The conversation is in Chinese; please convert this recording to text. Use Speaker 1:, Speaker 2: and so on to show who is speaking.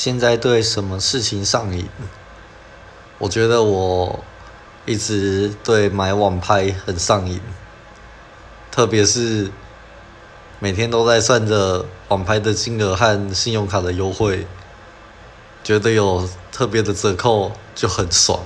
Speaker 1: 现在对什么事情上瘾？我觉得我一直对买网拍很上瘾特别是每天都在算着网拍的金额和信用卡的优惠觉得有特别的折扣就很爽。